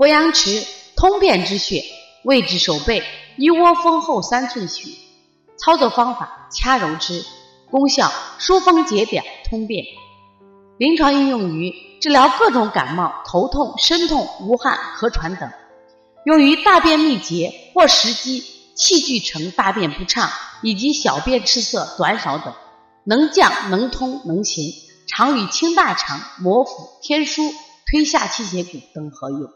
鄱阳池通便之穴，位置手背一窝蜂后三寸许。操作方法：掐揉之，功效疏风解表、通便。临床应用于治疗各种感冒、头痛、身痛、无汗、咳喘等，用于大便秘结或食积、气聚成、大便不畅以及小便赤色、短少等，能降、能通、能行，常与清大肠、摩腹、天枢、推下气血谷等合用。